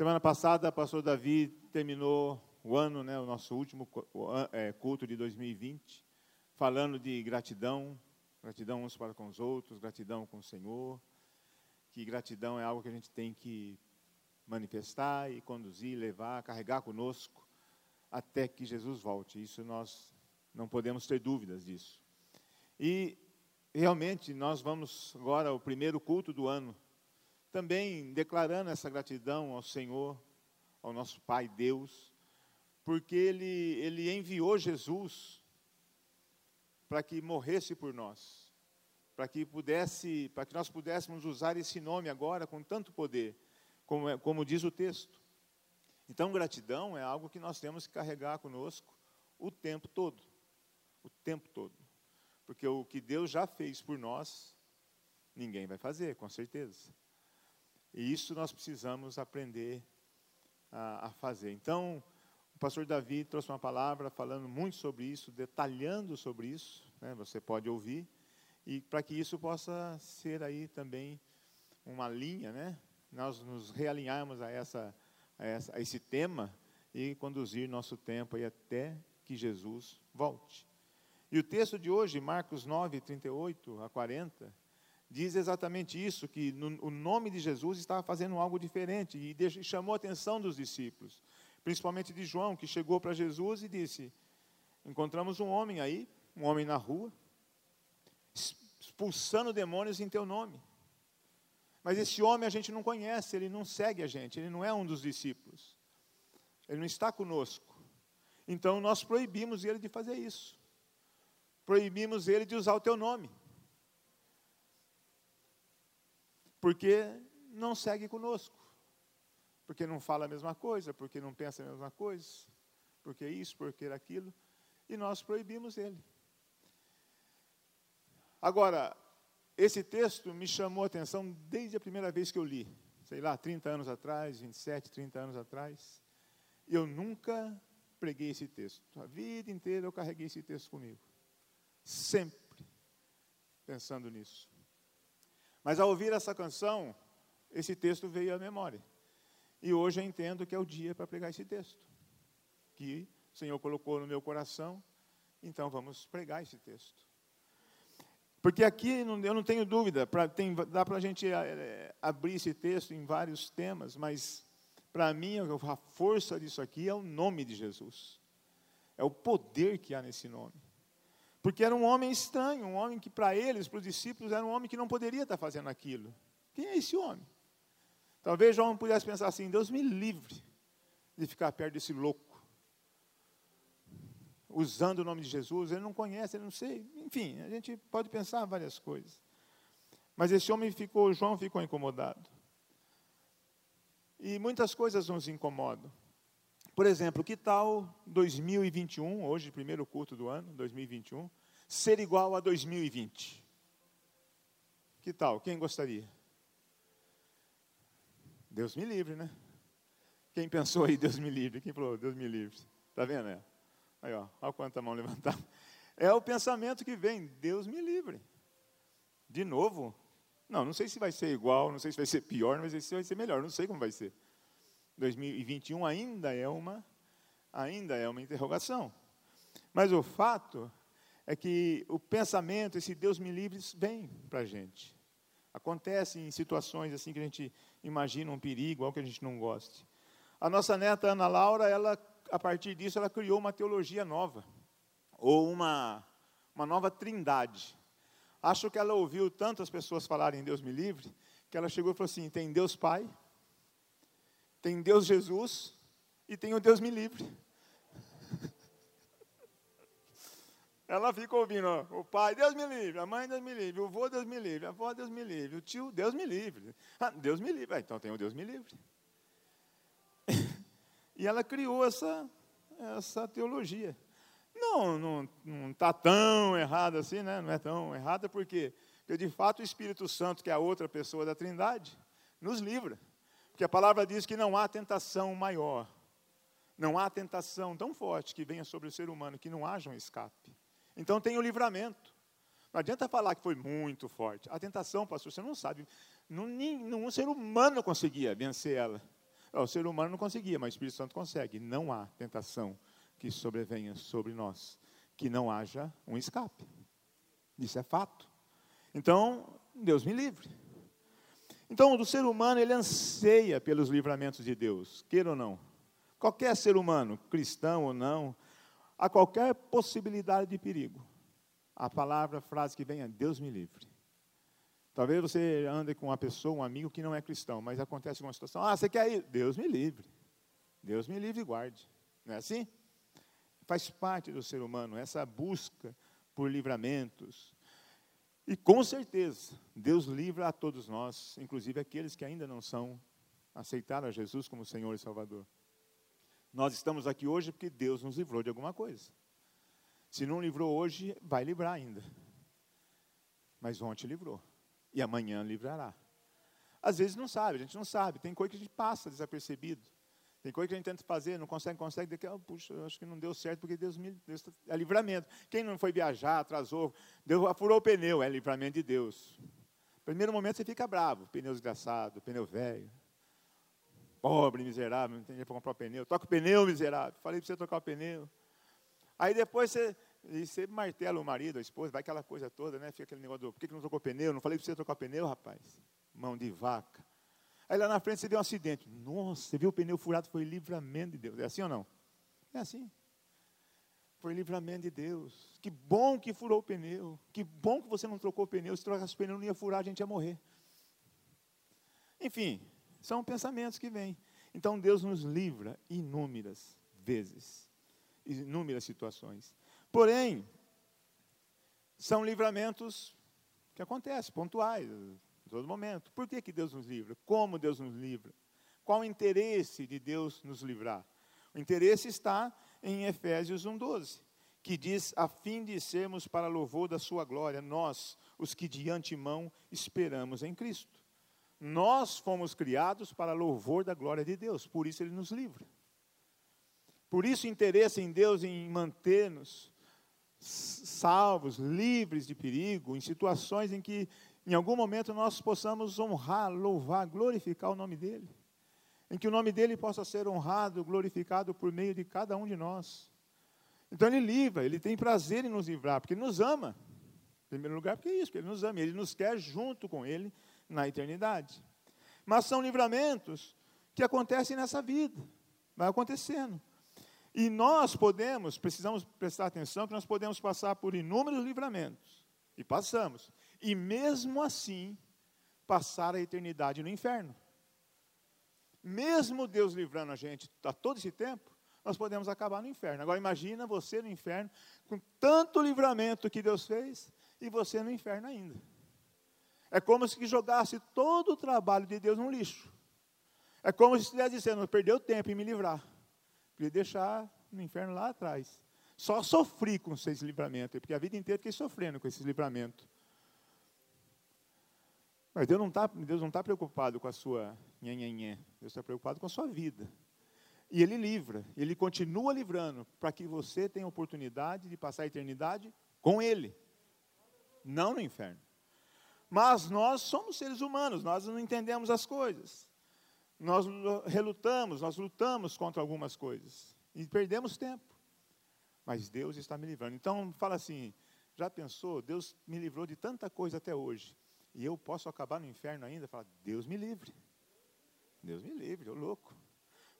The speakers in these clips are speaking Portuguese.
Semana passada, o pastor Davi terminou o ano, né, o nosso último é, culto de 2020, falando de gratidão, gratidão uns para com os outros, gratidão com o Senhor, que gratidão é algo que a gente tem que manifestar e conduzir, levar, carregar conosco até que Jesus volte. Isso nós não podemos ter dúvidas disso. E realmente nós vamos agora ao primeiro culto do ano, também declarando essa gratidão ao Senhor, ao nosso Pai Deus, porque Ele, ele enviou Jesus para que morresse por nós, para que pudesse, para que nós pudéssemos usar esse nome agora com tanto poder, como, é, como diz o texto. Então, gratidão é algo que nós temos que carregar conosco o tempo todo, o tempo todo, porque o que Deus já fez por nós, ninguém vai fazer, com certeza. E isso nós precisamos aprender a, a fazer. Então, o pastor Davi trouxe uma palavra falando muito sobre isso, detalhando sobre isso, né, você pode ouvir, e para que isso possa ser aí também uma linha, né, nós nos realinharmos a, essa, a, essa, a esse tema e conduzir nosso tempo aí até que Jesus volte. E o texto de hoje, Marcos 9, 38 a 40, diz exatamente isso, que no, o nome de Jesus estava fazendo algo diferente e, e chamou a atenção dos discípulos, principalmente de João, que chegou para Jesus e disse: Encontramos um homem aí, um homem na rua, expulsando demônios em teu nome. Mas esse homem a gente não conhece, ele não segue a gente, ele não é um dos discípulos, ele não está conosco. Então nós proibimos ele de fazer isso, proibimos ele de usar o teu nome. Porque não segue conosco, porque não fala a mesma coisa, porque não pensa a mesma coisa, porque isso, porque aquilo, e nós proibimos ele. Agora, esse texto me chamou a atenção desde a primeira vez que eu li, sei lá, 30 anos atrás, 27, 30 anos atrás. Eu nunca preguei esse texto. A vida inteira eu carreguei esse texto comigo. Sempre pensando nisso. Mas ao ouvir essa canção, esse texto veio à memória. E hoje eu entendo que é o dia para pregar esse texto. Que o Senhor colocou no meu coração, então vamos pregar esse texto. Porque aqui eu não tenho dúvida, pra, tem, dá para a gente é, abrir esse texto em vários temas, mas para mim a força disso aqui é o nome de Jesus. É o poder que há nesse nome. Porque era um homem estranho, um homem que para eles, para os discípulos, era um homem que não poderia estar fazendo aquilo. Quem é esse homem? Talvez João pudesse pensar assim: Deus me livre de ficar perto desse louco. Usando o nome de Jesus, ele não conhece, ele não sei. Enfim, a gente pode pensar várias coisas. Mas esse homem ficou, João ficou incomodado. E muitas coisas nos incomodam. Por exemplo, que tal 2021, hoje, primeiro culto do ano, 2021, ser igual a 2020? Que tal? Quem gostaria? Deus me livre, né? Quem pensou aí, Deus me livre? Quem falou, Deus me livre? Está vendo? É? Aí, ó, olha quanta mão levantada. É o pensamento que vem, Deus me livre. De novo? Não, não sei se vai ser igual, não sei se vai ser pior, não sei se vai ser melhor, não sei como vai ser. 2021 ainda é uma ainda é uma interrogação. Mas o fato é que o pensamento, esse Deus me livre, vem para a gente. Acontece em situações assim que a gente imagina um perigo, algo que a gente não goste. A nossa neta Ana Laura, ela, a partir disso, ela criou uma teologia nova, ou uma, uma nova trindade. Acho que ela ouviu tantas pessoas falarem Deus me livre, que ela chegou e falou assim: tem Deus Pai, tem Deus Jesus e tem o Deus me livre. Ela fica ouvindo, ó, o pai, Deus me livre, a mãe, Deus me livre, o avô, Deus me livre, a avó, Deus me livre, o tio, Deus me livre. Ah, Deus me livre. Ah, então tem o Deus me livre. e ela criou essa, essa teologia. Não, não está tão errada assim, né? Não é tão errada porque, porque, de fato, o Espírito Santo, que é a outra pessoa da Trindade, nos livra. Porque a palavra diz que não há tentação maior, não há tentação tão forte que venha sobre o ser humano que não haja um escape. Então tem o livramento. Não adianta falar que foi muito forte. A tentação, pastor, você não sabe. Nenhum ser humano conseguia vencer ela. O ser humano não conseguia, mas o Espírito Santo consegue. Não há tentação que sobrevenha sobre nós, que não haja um escape. Isso é fato. Então, Deus me livre. Então, o ser humano, ele anseia pelos livramentos de Deus, queira ou não. Qualquer ser humano, cristão ou não, a qualquer possibilidade de perigo. A palavra, a frase que vem é Deus me livre. Talvez você ande com uma pessoa, um amigo que não é cristão, mas acontece uma situação, ah, você quer ir? Deus me livre. Deus me livre e guarde. Não é assim? Faz parte do ser humano essa busca por livramentos. E com certeza, Deus livra a todos nós, inclusive aqueles que ainda não são, aceitaram a Jesus como Senhor e Salvador. Nós estamos aqui hoje porque Deus nos livrou de alguma coisa. Se não livrou hoje, vai livrar ainda. Mas ontem livrou. E amanhã livrará. Às vezes não sabe, a gente não sabe. Tem coisa que a gente passa desapercebido. Tem coisa que a gente tenta fazer, não consegue, consegue, daqui, oh, puxa, acho que não deu certo, porque Deus me Deus, tá, é livramento. Quem não foi viajar, atrasou, deu, furou o pneu, é livramento de Deus. Primeiro momento você fica bravo, pneu desgraçado, pneu velho. Pobre, miserável, não tem dinheiro para comprar o pneu. Toca o pneu, miserável. Falei para você tocar o pneu. Aí depois você, você martela o marido, a esposa, vai aquela coisa toda, né? Fica aquele negócio do, por que, que não tocou o pneu? Não falei para você tocar o pneu, rapaz? Mão de vaca. Aí lá na frente você vê um acidente. Nossa, você viu o pneu furado, foi livramento de Deus. É assim ou não? É assim. Foi livramento de Deus. Que bom que furou o pneu. Que bom que você não trocou o pneu. Se trocasse o pneu, não ia furar, a gente ia morrer. Enfim, são pensamentos que vêm. Então Deus nos livra inúmeras vezes, inúmeras situações. Porém, são livramentos que acontecem, pontuais, todo momento. Por que, que Deus nos livra? Como Deus nos livra? Qual o interesse de Deus nos livrar? O interesse está em Efésios 1,12, que diz: a fim de sermos para louvor da sua glória, nós, os que de antemão esperamos em Cristo. Nós fomos criados para louvor da glória de Deus, por isso Ele nos livra. Por isso, o interesse em Deus em manter-nos salvos, livres de perigo, em situações em que, em algum momento, nós possamos honrar, louvar, glorificar o nome dEle. Em que o nome dEle possa ser honrado, glorificado por meio de cada um de nós. Então, Ele livra, Ele tem prazer em nos livrar, porque Ele nos ama. Em primeiro lugar, porque é isso, porque Ele nos ama, Ele nos quer junto com Ele na eternidade. Mas são livramentos que acontecem nessa vida, vai acontecendo. E nós podemos, precisamos prestar atenção que nós podemos passar por inúmeros livramentos, e passamos, e mesmo assim, passar a eternidade no inferno. Mesmo Deus livrando a gente a todo esse tempo, nós podemos acabar no inferno. Agora imagina você no inferno, com tanto livramento que Deus fez, e você no inferno ainda. É como se jogasse todo o trabalho de Deus no lixo. É como se estivesse dizendo, perdeu tempo em me livrar. Podia deixar no inferno lá atrás. Só sofri com esses livramentos, porque a vida inteira fiquei sofrendo com esses livramentos. Mas Deus não está tá preocupado com a sua nhanhanhã. Deus está preocupado com a sua vida. E Ele livra, Ele continua livrando, para que você tenha oportunidade de passar a eternidade com Ele, não no inferno. Mas nós somos seres humanos, nós não entendemos as coisas. Nós relutamos, nós lutamos contra algumas coisas e perdemos tempo. Mas Deus está me livrando. Então, fala assim: já pensou? Deus me livrou de tanta coisa até hoje. E eu posso acabar no inferno ainda? Fala, Deus me livre. Deus me livre, eu louco.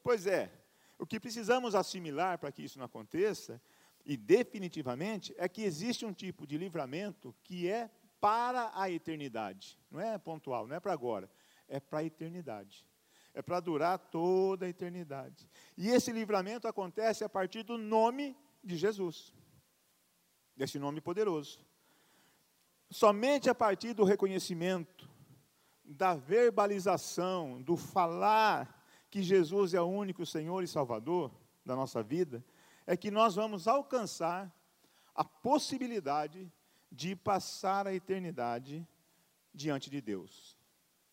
Pois é, o que precisamos assimilar para que isso não aconteça, e definitivamente, é que existe um tipo de livramento que é para a eternidade. Não é pontual, não é para agora, é para a eternidade. É para durar toda a eternidade. E esse livramento acontece a partir do nome de Jesus, desse nome poderoso. Somente a partir do reconhecimento, da verbalização, do falar que Jesus é o único Senhor e Salvador da nossa vida, é que nós vamos alcançar a possibilidade de passar a eternidade diante de Deus.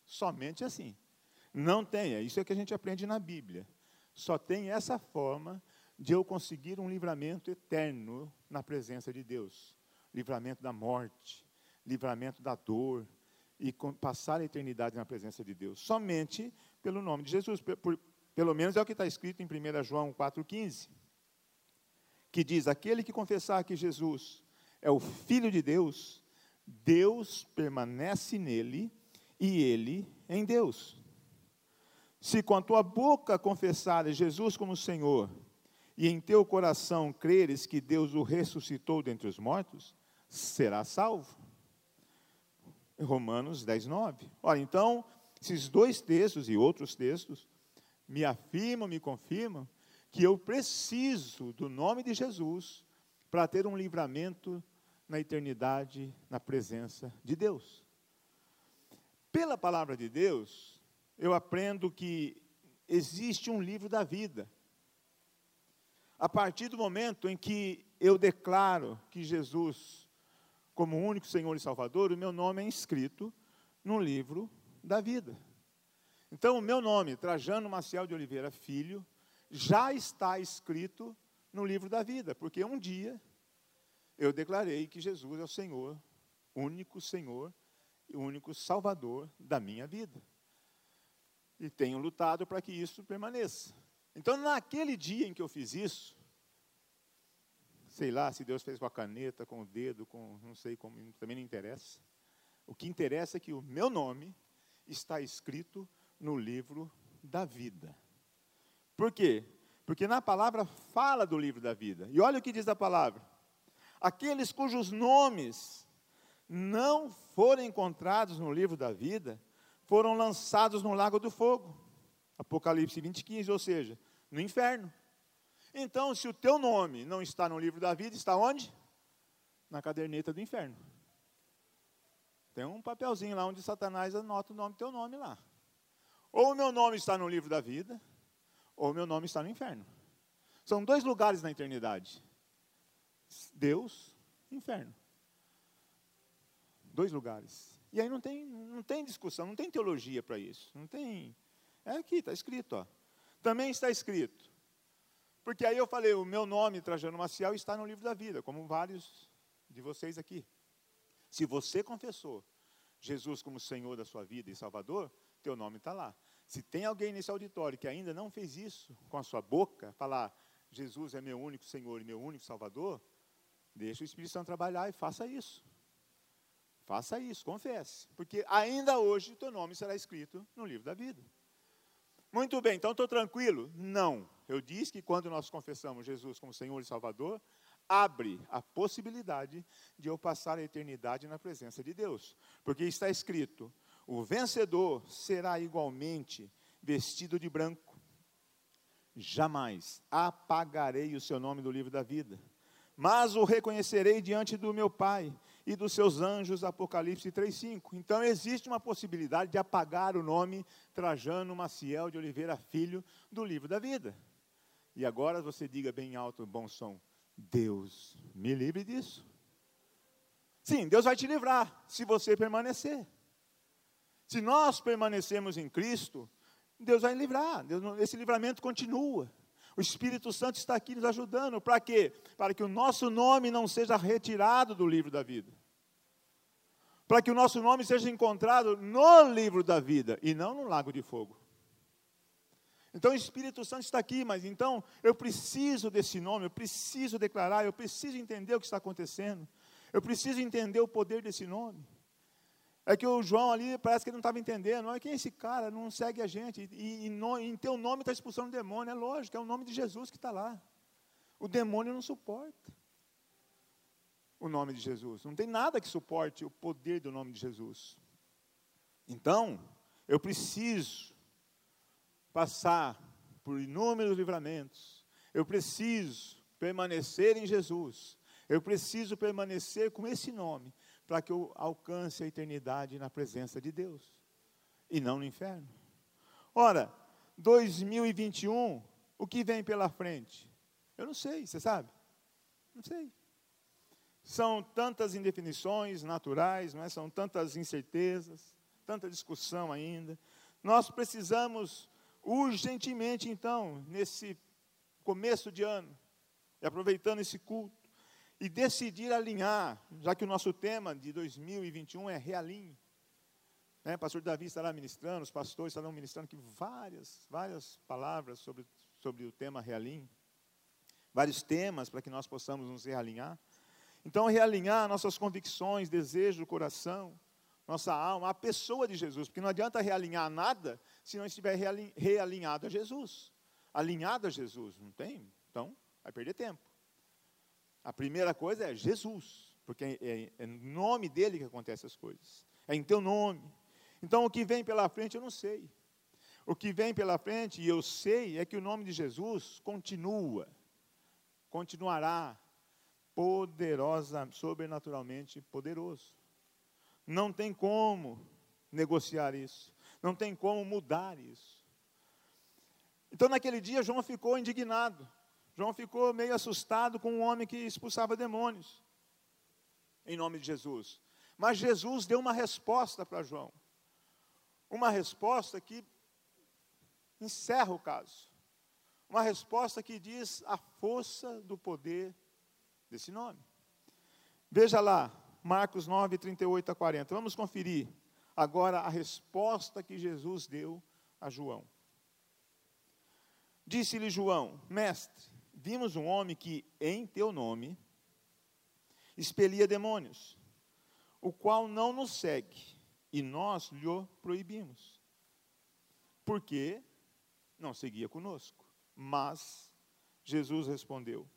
Somente assim. Não tenha, isso é que a gente aprende na Bíblia. Só tem essa forma de eu conseguir um livramento eterno na presença de Deus. Livramento da morte, livramento da dor e passar a eternidade na presença de Deus. Somente pelo nome de Jesus, por, Pelo menos é o que está escrito em 1 João 4,15, que diz: Aquele que confessar que Jesus é o Filho de Deus, Deus permanece nele e ele em Deus. Se com a tua boca confessares Jesus como Senhor, e em teu coração creres que Deus o ressuscitou dentre os mortos, será salvo. Romanos 10, 9. Ora, então, esses dois textos e outros textos me afirmam, me confirmam que eu preciso do nome de Jesus para ter um livramento na eternidade, na presença de Deus. Pela palavra de Deus, eu aprendo que existe um livro da vida. A partir do momento em que eu declaro que Jesus, como único Senhor e Salvador, o meu nome é inscrito no livro da vida. Então, o meu nome, Trajano Maciel de Oliveira Filho, já está escrito no livro da vida, porque um dia eu declarei que Jesus é o Senhor, único Senhor e único Salvador da minha vida. E tenho lutado para que isso permaneça. Então, naquele dia em que eu fiz isso, sei lá se Deus fez com a caneta, com o dedo, com não sei como, também não interessa. O que interessa é que o meu nome está escrito no livro da vida. Por quê? Porque na palavra fala do livro da vida. E olha o que diz a palavra: aqueles cujos nomes não forem encontrados no livro da vida, foram lançados no lago do fogo. Apocalipse 20, 15, ou seja, no inferno. Então, se o teu nome não está no livro da vida, está onde? Na caderneta do inferno. Tem um papelzinho lá onde Satanás anota o nome teu nome lá. Ou o meu nome está no livro da vida, ou o meu nome está no inferno. São dois lugares na eternidade. Deus, inferno. Dois lugares. E aí não tem, não tem discussão, não tem teologia para isso. Não tem. É aqui, está escrito. Ó. Também está escrito. Porque aí eu falei, o meu nome, Trajano Maciel, está no livro da vida, como vários de vocês aqui. Se você confessou Jesus como Senhor da sua vida e Salvador, teu nome está lá. Se tem alguém nesse auditório que ainda não fez isso com a sua boca, falar Jesus é meu único Senhor e meu único Salvador, deixa o Espírito Santo trabalhar e faça isso. Faça isso, confesse. Porque ainda hoje teu nome será escrito no livro da vida. Muito bem, então estou tranquilo? Não. Eu disse que quando nós confessamos Jesus como Senhor e Salvador, abre a possibilidade de eu passar a eternidade na presença de Deus. Porque está escrito: o vencedor será igualmente vestido de branco. Jamais apagarei o seu nome do livro da vida, mas o reconhecerei diante do meu Pai e dos seus anjos, Apocalipse 3,5. Então existe uma possibilidade de apagar o nome Trajano Maciel de Oliveira Filho do livro da vida. E agora você diga bem alto, bom som: Deus me livre disso. Sim, Deus vai te livrar, se você permanecer. Se nós permanecemos em Cristo, Deus vai livrar, Deus, esse livramento continua. O Espírito Santo está aqui nos ajudando. Para quê? Para que o nosso nome não seja retirado do livro da vida. Para que o nosso nome seja encontrado no livro da vida e não no lago de fogo. Então o Espírito Santo está aqui, mas então eu preciso desse nome, eu preciso declarar, eu preciso entender o que está acontecendo. Eu preciso entender o poder desse nome. É que o João ali parece que ele não estava entendendo. Olha, quem é esse cara? Não segue a gente. E, e no, em teu nome está expulsando o demônio. É lógico, é o nome de Jesus que está lá. O demônio não suporta o nome de Jesus. Não tem nada que suporte o poder do nome de Jesus. Então, eu preciso passar por inúmeros livramentos. Eu preciso permanecer em Jesus. Eu preciso permanecer com esse nome para que eu alcance a eternidade na presença de Deus e não no inferno. Ora, 2021, o que vem pela frente? Eu não sei, você sabe? Não sei. São tantas indefinições naturais, não é? são tantas incertezas, tanta discussão ainda. Nós precisamos urgentemente, então, nesse começo de ano, e aproveitando esse culto, e decidir alinhar, já que o nosso tema de 2021 é realinhe. Né? Pastor Davi estará ministrando, os pastores estarão ministrando aqui várias, várias palavras sobre, sobre o tema realinho. Vários temas para que nós possamos nos realinhar. Então, realinhar nossas convicções, desejos do coração, nossa alma, a pessoa de Jesus, porque não adianta realinhar nada se não estiver realinhado a Jesus, alinhado a Jesus, não tem? Então, vai perder tempo. A primeira coisa é Jesus, porque é, é, é no nome dele que acontecem as coisas, é em teu nome. Então, o que vem pela frente eu não sei. O que vem pela frente, e eu sei, é que o nome de Jesus continua, continuará poderosa, sobrenaturalmente poderoso. Não tem como negociar isso, não tem como mudar isso. Então, naquele dia, João ficou indignado. João ficou meio assustado com um homem que expulsava demônios, em nome de Jesus. Mas Jesus deu uma resposta para João. Uma resposta que encerra o caso. Uma resposta que diz a força do poder desse nome. Veja lá, Marcos 9, 38 a 40. Vamos conferir agora a resposta que Jesus deu a João. Disse-lhe João: Mestre, vimos um homem que, em teu nome, expelia demônios, o qual não nos segue, e nós lhe proibimos. Porque não seguia conosco. Mas Jesus respondeu: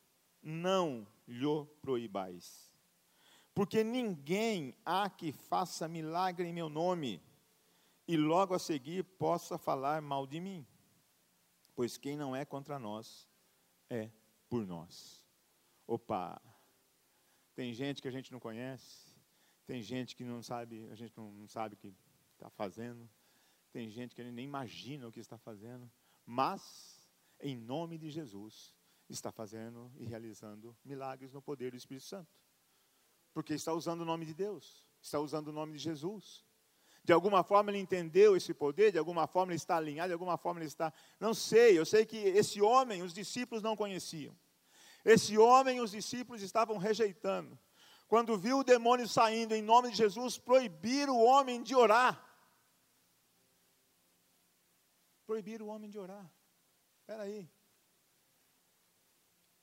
Não lhe proibais. Porque ninguém há que faça milagre em meu nome, e logo a seguir possa falar mal de mim. Pois quem não é contra nós, é por nós. Opa! Tem gente que a gente não conhece, tem gente que não sabe, a gente não, não sabe o que está fazendo, tem gente que a gente nem imagina o que está fazendo, mas, em nome de Jesus, está fazendo e realizando milagres no poder do Espírito Santo. Porque está usando o nome de Deus, está usando o nome de Jesus. De alguma forma ele entendeu esse poder, de alguma forma ele está alinhado, de alguma forma ele está. Não sei, eu sei que esse homem os discípulos não conheciam. Esse homem os discípulos estavam rejeitando. Quando viu o demônio saindo em nome de Jesus, proibiram o homem de orar. Proibiram o homem de orar. Espera aí.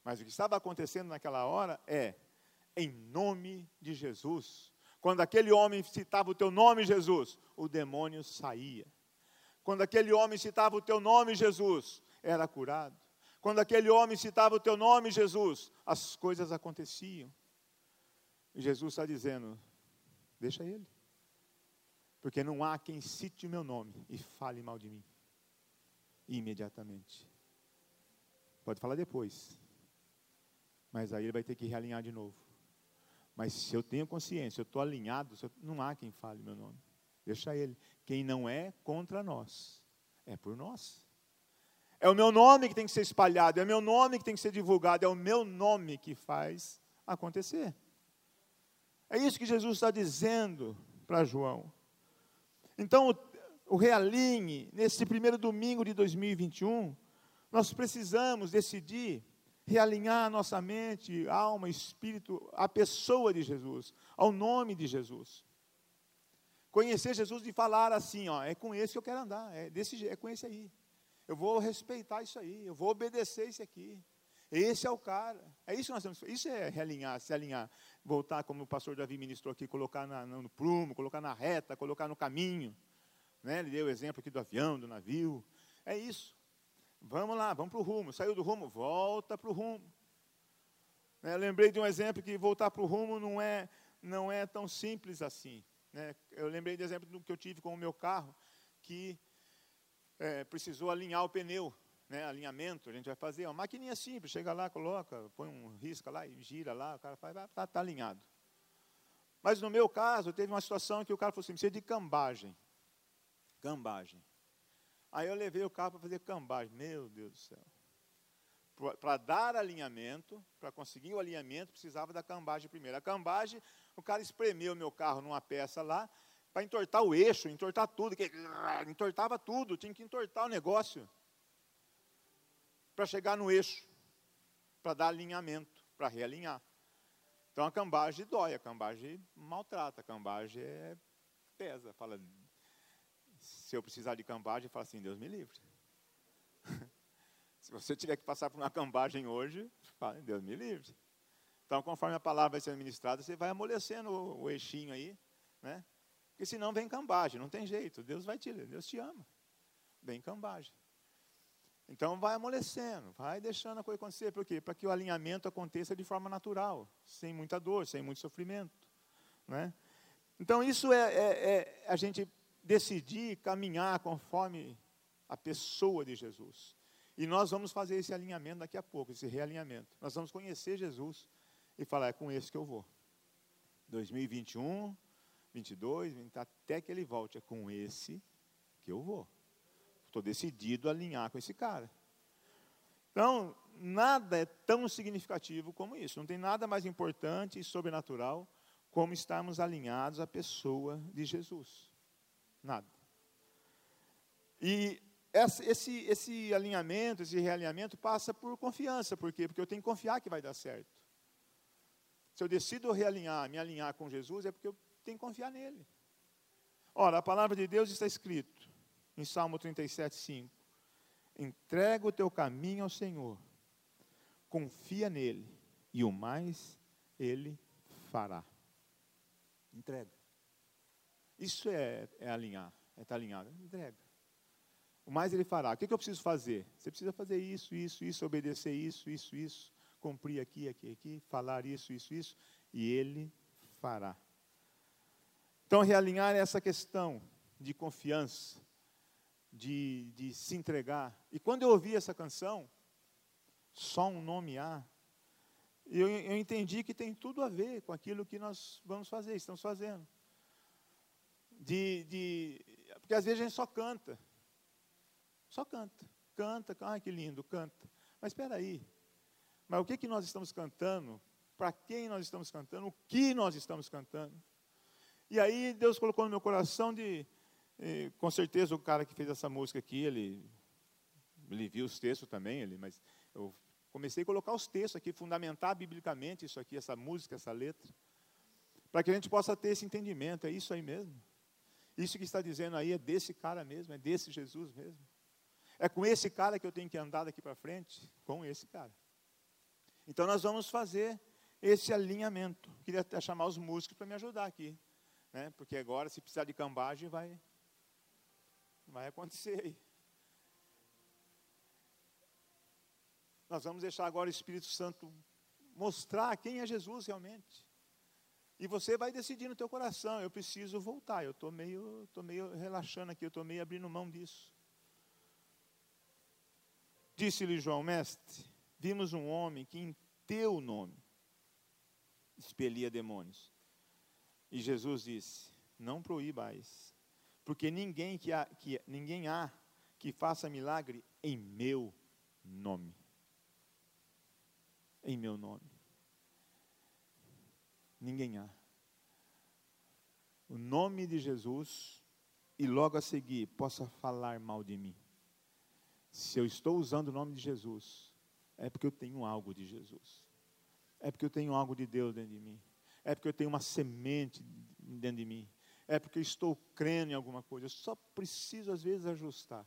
Mas o que estava acontecendo naquela hora é, em nome de Jesus, quando aquele homem citava o teu nome, Jesus, o demônio saía. Quando aquele homem citava o teu nome, Jesus, era curado. Quando aquele homem citava o teu nome, Jesus, as coisas aconteciam. E Jesus está dizendo: deixa ele. Porque não há quem cite o meu nome e fale mal de mim. Imediatamente. Pode falar depois. Mas aí ele vai ter que realinhar de novo. Mas se eu tenho consciência, eu estou alinhado, eu, não há quem fale meu nome. Deixa ele. Quem não é contra nós, é por nós. É o meu nome que tem que ser espalhado, é o meu nome que tem que ser divulgado, é o meu nome que faz acontecer. É isso que Jesus está dizendo para João. Então, o, o realinhe, nesse primeiro domingo de 2021, nós precisamos decidir realinhar nossa mente, alma, espírito, à pessoa de Jesus, ao nome de Jesus. Conhecer Jesus e falar assim, ó, é com esse que eu quero andar, é, desse, é com esse aí. Eu vou respeitar isso aí, eu vou obedecer isso aqui. Esse é o cara. É isso que nós temos. Isso é realinhar, se alinhar, voltar, como o pastor Davi ministrou aqui, colocar na, no prumo, colocar na reta, colocar no caminho. Né? Ele deu o exemplo aqui do avião, do navio. É isso. Vamos lá, vamos para o rumo. Saiu do rumo, volta para o rumo. Né, lembrei de um exemplo que voltar para o rumo não é, não é tão simples assim. Né? Eu lembrei de exemplo do que eu tive com o meu carro, que é, precisou alinhar o pneu, né? alinhamento, a gente vai fazer. É uma maquininha simples, chega lá, coloca, põe um risca lá e gira lá, o cara faz, está tá alinhado. Mas no meu caso, teve uma situação que o cara falou assim, precisa de cambagem. Cambagem. Aí eu levei o carro para fazer cambagem. Meu Deus do céu. Para dar alinhamento, para conseguir o alinhamento, precisava da cambagem primeiro. A cambagem, o cara espremeu o meu carro numa peça lá, para entortar o eixo, entortar tudo. Que, entortava tudo, tinha que entortar o negócio. Para chegar no eixo, para dar alinhamento, para realinhar. Então a cambagem dói, a cambagem maltrata, a cambagem é, pesa. Fala, se eu precisar de cambagem, fala assim: Deus me livre. se você tiver que passar por uma cambagem hoje, fala, Deus me livre. Então, conforme a palavra vai sendo ministrada, você vai amolecendo o, o eixinho aí, né? Porque senão vem cambagem, não tem jeito. Deus vai te, Deus te ama. Vem cambagem. Então vai amolecendo, vai deixando a coisa acontecer. Por quê? Para que o alinhamento aconteça de forma natural, sem muita dor, sem muito sofrimento. Né? Então isso é, é, é a gente decidir caminhar conforme a pessoa de Jesus. E nós vamos fazer esse alinhamento daqui a pouco, esse realinhamento. Nós vamos conhecer Jesus e falar, é com esse que eu vou. 2021, 22, até que ele volte, é com esse que eu vou. Estou decidido a alinhar com esse cara. Então, nada é tão significativo como isso. Não tem nada mais importante e sobrenatural como estarmos alinhados à pessoa de Jesus. Nada. E esse, esse alinhamento, esse realinhamento passa por confiança. Por quê? Porque eu tenho que confiar que vai dar certo. Se eu decido realinhar, me alinhar com Jesus, é porque eu tenho que confiar nele. Ora, a palavra de Deus está escrito em Salmo 37, 5. Entrega o teu caminho ao Senhor, confia nele, e o mais ele fará. Entrega. Isso é, é alinhar, é estar alinhado. Entrega. O mais ele fará. O que, que eu preciso fazer? Você precisa fazer isso, isso, isso, obedecer isso, isso, isso, cumprir aqui, aqui, aqui, falar isso, isso, isso, e ele fará. Então, realinhar essa questão de confiança, de, de se entregar. E quando eu ouvi essa canção, só um nome há, eu, eu entendi que tem tudo a ver com aquilo que nós vamos fazer, estamos fazendo. De, de, porque às vezes a gente só canta. Só canta. Canta, ai que lindo, canta. Mas espera aí. Mas o que, que nós estamos cantando? Para quem nós estamos cantando? O que nós estamos cantando? E aí Deus colocou no meu coração de e, com certeza o cara que fez essa música aqui, ele, ele viu os textos também, ele, mas eu comecei a colocar os textos aqui, fundamentar biblicamente isso aqui, essa música, essa letra, para que a gente possa ter esse entendimento, é isso aí mesmo. Isso que está dizendo aí é desse cara mesmo, é desse Jesus mesmo. É com esse cara que eu tenho que andar daqui para frente, com esse cara. Então nós vamos fazer esse alinhamento. Queria até chamar os músicos para me ajudar aqui, né? Porque agora se precisar de cambagem vai Vai acontecer aí. Nós vamos deixar agora o Espírito Santo mostrar quem é Jesus realmente. E você vai decidir no teu coração, eu preciso voltar. Eu estou meio, tô meio relaxando aqui, eu estou meio abrindo mão disso. Disse-lhe João, mestre, vimos um homem que em teu nome expelia demônios. E Jesus disse, não proíbais, porque ninguém, que há, que, ninguém há que faça milagre em meu nome. Em meu nome. Ninguém há. O nome de Jesus e logo a seguir possa falar mal de mim. Se eu estou usando o nome de Jesus, é porque eu tenho algo de Jesus. É porque eu tenho algo de Deus dentro de mim. É porque eu tenho uma semente dentro de mim. É porque estou crendo em alguma coisa. Eu só preciso, às vezes, ajustar.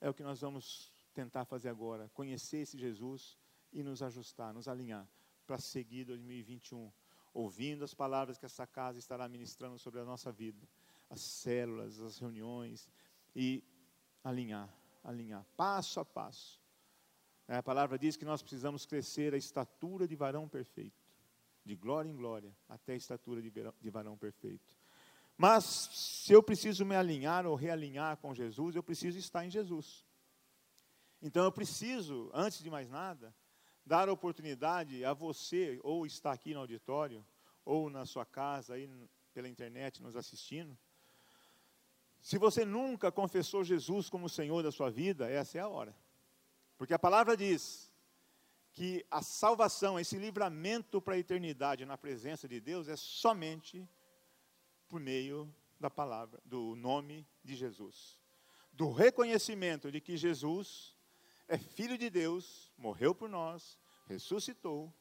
É o que nós vamos tentar fazer agora: conhecer esse Jesus e nos ajustar, nos alinhar para seguir 2021, ouvindo as palavras que essa casa estará ministrando sobre a nossa vida, as células, as reuniões. E alinhar, alinhar, passo a passo. A palavra diz que nós precisamos crescer a estatura de varão perfeito, de glória em glória, até a estatura de varão perfeito. Mas se eu preciso me alinhar ou realinhar com Jesus, eu preciso estar em Jesus. Então eu preciso, antes de mais nada, dar a oportunidade a você, ou estar aqui no auditório, ou na sua casa, aí pela internet nos assistindo. Se você nunca confessou Jesus como Senhor da sua vida, essa é a hora. Porque a palavra diz que a salvação, esse livramento para a eternidade na presença de Deus é somente por meio da palavra, do nome de Jesus. Do reconhecimento de que Jesus é filho de Deus, morreu por nós, ressuscitou.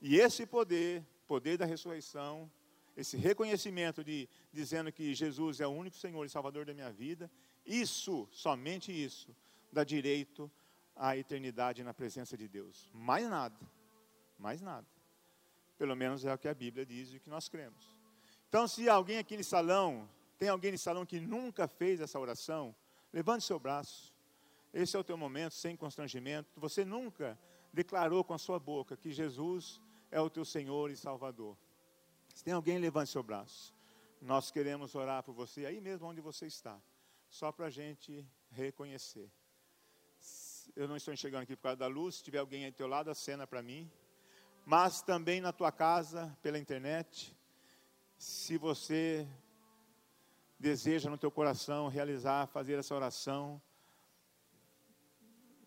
E esse poder, poder da ressurreição, esse reconhecimento de dizendo que Jesus é o único Senhor e Salvador da minha vida, isso, somente isso, dá direito à eternidade na presença de Deus. Mais nada. Mais nada. Pelo menos é o que a Bíblia diz e o que nós cremos. Então, se alguém aqui nesse salão, tem alguém nesse salão que nunca fez essa oração, levante seu braço. Esse é o teu momento, sem constrangimento. Você nunca declarou com a sua boca que Jesus é o teu Senhor e Salvador. Se tem alguém, levante seu braço. Nós queremos orar por você aí mesmo onde você está, só para a gente reconhecer. Eu não estou enxergando aqui por causa da luz. Se tiver alguém aí do teu lado, acena para mim. Mas também na tua casa, pela internet. Se você deseja no teu coração realizar, fazer essa oração,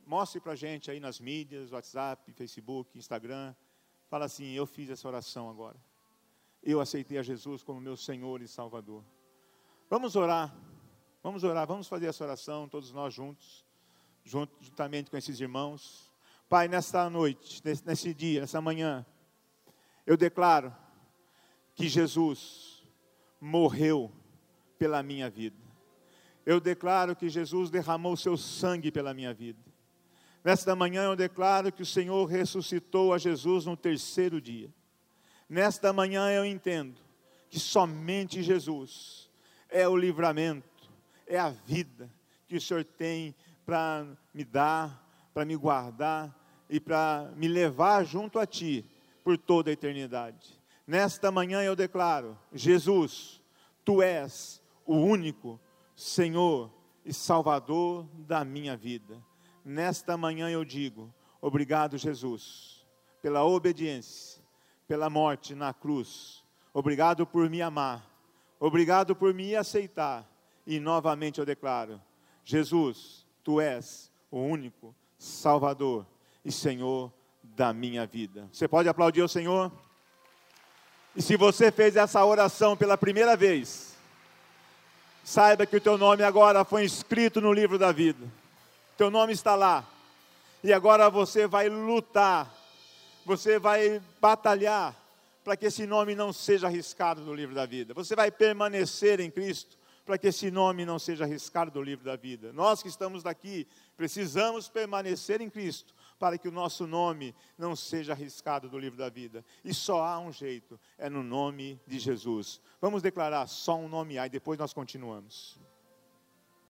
mostre para a gente aí nas mídias, WhatsApp, Facebook, Instagram. Fala assim: Eu fiz essa oração agora. Eu aceitei a Jesus como meu Senhor e Salvador. Vamos orar. Vamos orar, vamos fazer essa oração, todos nós juntos, juntamente com esses irmãos. Pai, nesta noite, nesse, dia, nessa manhã, eu declaro que Jesus morreu pela minha vida. Eu declaro que Jesus derramou seu sangue pela minha vida. Nesta manhã eu declaro que o Senhor ressuscitou a Jesus no terceiro dia. Nesta manhã eu entendo que somente Jesus é o livramento, é a vida que o Senhor tem para me dar, para me guardar e para me levar junto a Ti por toda a eternidade. Nesta manhã eu declaro: Jesus, Tu és o único Senhor e Salvador da minha vida. Nesta manhã eu digo: obrigado, Jesus, pela obediência, pela morte na cruz. Obrigado por me amar. Obrigado por me aceitar. E novamente eu declaro: Jesus, tu és o único Salvador e Senhor da minha vida. Você pode aplaudir o Senhor? E se você fez essa oração pela primeira vez, saiba que o teu nome agora foi escrito no livro da vida. Teu nome está lá. E agora você vai lutar, você vai batalhar para que esse nome não seja arriscado no livro da vida. Você vai permanecer em Cristo para que esse nome não seja arriscado do livro da vida. Nós que estamos daqui precisamos permanecer em Cristo para que o nosso nome não seja arriscado do livro da vida. E só há um jeito, é no nome de Jesus. Vamos declarar só um nome há e depois nós continuamos.